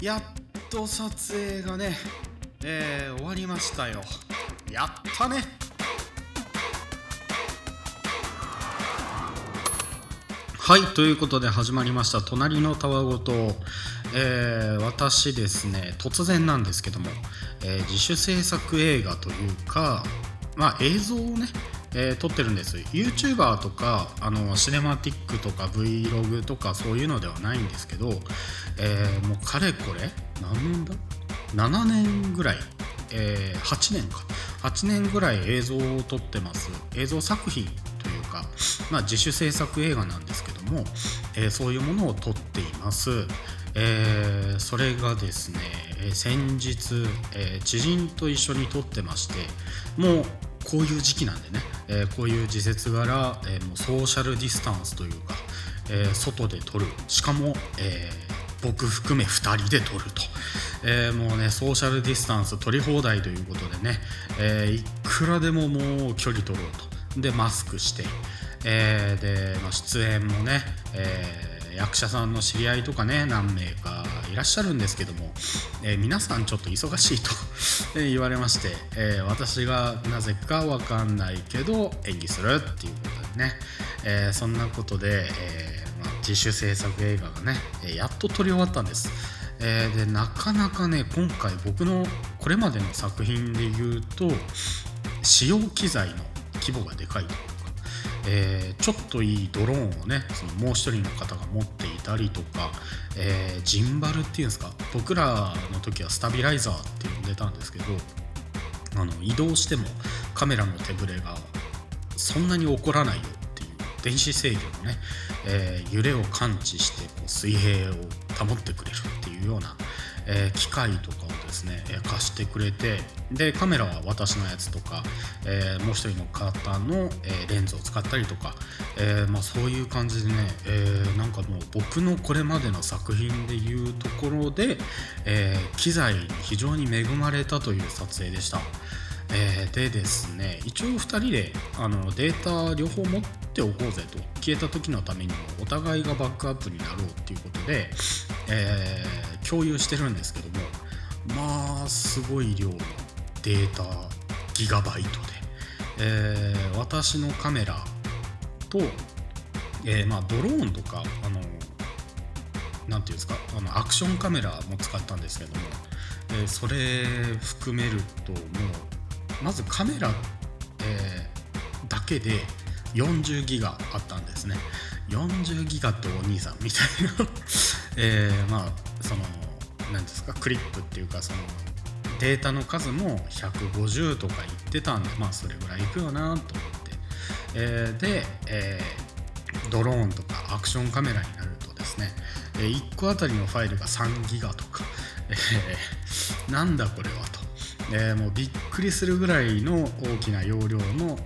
やっと撮影がね、えー、終わりましたよ。やったね。はいということで始まりました「隣のたわごと」えー、私ですね突然なんですけども、えー、自主制作映画というかまあ映像をねえー、撮ってるんです。YouTuber とかあのシネマティックとか Vlog とかそういうのではないんですけど、えー、もうかれこれ何年だ？7年ぐらい、えー、8年か。8年ぐらい映像を撮ってます。映像作品というか、まあ、自主制作映画なんですけども、えー、そういうものを撮っています、えー、それがですねえ先日、えー、知人と一緒に撮ってましてもうこういう時期なんでね、えー、こういう時節柄、えー、もうソーシャルディスタンスというか、えー、外で撮る。しかも、え僕含め2人で撮ると、えもうねソーシャルディスタンス撮り放題ということでね、えいくらでももう距離取ろうと。でマスクして、えで、まあ、出演もね、え役者さんの知り合いとかね何名からっしゃるんですけども、えー、皆さんちょっと忙しいと 言われまして、えー、私がなぜか分かんないけど演技するっていうことでね、えー、そんなことで、えまあ、自主制作映画がねやっと撮り終わったんです。えでなかなかね今回僕のこれまでの作品で言うと使用機材の規模がでかいというかえ、ちょっといいドローンをねそのもう一人の方が持ってたりとか、えー、ジンバルっていうんですか僕らの時はスタビライザーって呼んでたんですけどあの移動してもカメラの手ぶれがそんなに起こらないよっていう電子制御のね、えー、揺れを感知してこう水平を保ってくれるっていうような、え機械とかですね貸してくれてでカメラは私のやつとか、えー、もう一人の方の、えー、レンズを使ったりとか、えー、まあ、そういう感じでね、えなんかもう僕のこれまでの作品でいうところで、え機材に非常に恵まれたという撮影でした。えー、でですね一応2人であのデータ両方持っておこうぜと消えた時のためにもお互いがバックアップになろうっていうことで、えー、共有してるんですけどもまあすごい量のデータギガバイトで、えー、私のカメラと、えー、まあ、ドローンとかあのなていうんですかあのアクションカメラも使ったんですけども、えー、それ含めるともうまずカメラ、えー、だけで40ギガあったんですね。40ギガってお兄さんみたいな。え、まあその何ですか？クリップっていうかそのデータの数も150とか言ってたんでまあそれぐらいいくよなと思って、えー、で、えー、ドローンとかアクションカメラになるとですね、えー、1個あたりのファイルが3ギガとか、えー、なんだこれはと、えー、もうびっくりするぐらいの大きな容量の、え、ものがあっ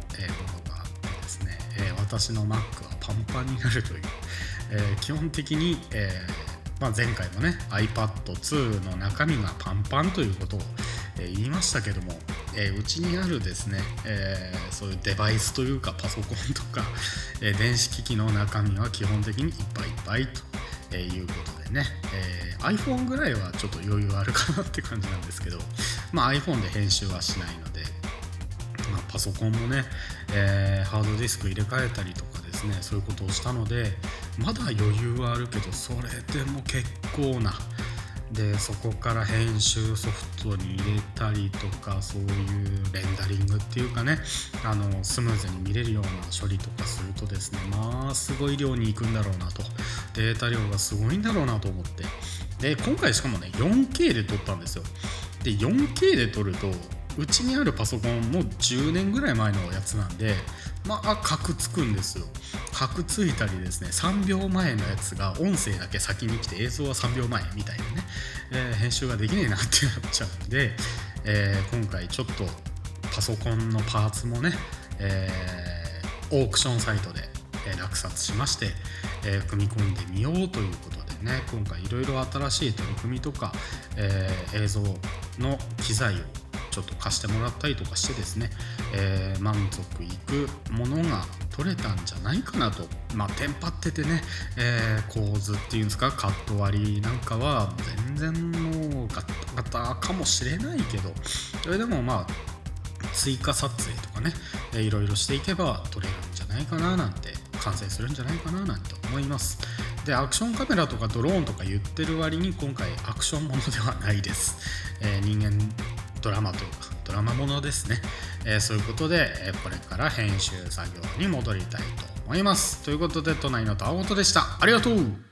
てですね、えー、私の Mac はパンパンになるという、えー、基本的に、えーまあ、前回もね iPad2 の中身がパンパンということを、え、言いましたけども、えー、うちにあるですね、えー、そういうデバイスというかパソコンとか、え電子機器の中身は基本的にいっぱいいっぱいとえいうことでね、え iPhone ぐらいはちょっと余裕あるかなって感じなんですけど、まあ、iPhone で編集はしないので、まあ、パソコンもね、えハードディスク入れ替えたりとかですねそういうことをしたのでまだ余裕はあるけどそれでも結構な。でそこから編集ソフトに入れたりとかそういうレンダリングっていうかねあのスムーズに見れるような処理とかするとですねまあすごい量に行くんだろうなと。データ量がすごいんだろうなと思って。で今回しかもね 4K で撮ったんですよ。で 4K で撮るとうちにあるパソコンも10年ぐらい前のやつなんでまあカクつくんですよ。カクついたりですね3秒前のやつが音声だけ先に来て映像は3秒前みたいなね、えー、編集ができねえなってなっちゃうんで、えー、今回ちょっとパソコンのパーツもね、えー、オークションサイトで落札しまして、え組み込んでみようということでね今回いろいろ新しい取り組みとか、え映像の機材をちょっと貸してもらったりとかしてですね、えー、満足いくものが撮れたんじゃないかなと。まあテンパっててね、えー、構図っていうんですかカット割りなんかは全然もうガタガタかもしれないけどそれでもまあ追加撮影とかね、えー、いろいろしていけば撮れるんじゃないかななんて完成するんじゃないかななんて思います。でアクションカメラとかドローンとか言ってる割に今回アクションものではないです、えー、人間ドラマというかドラマものですね、えー、そういうことで、えこれから編集作業に戻りたいと思います。ということで隣のタワごとでした。ありがとう。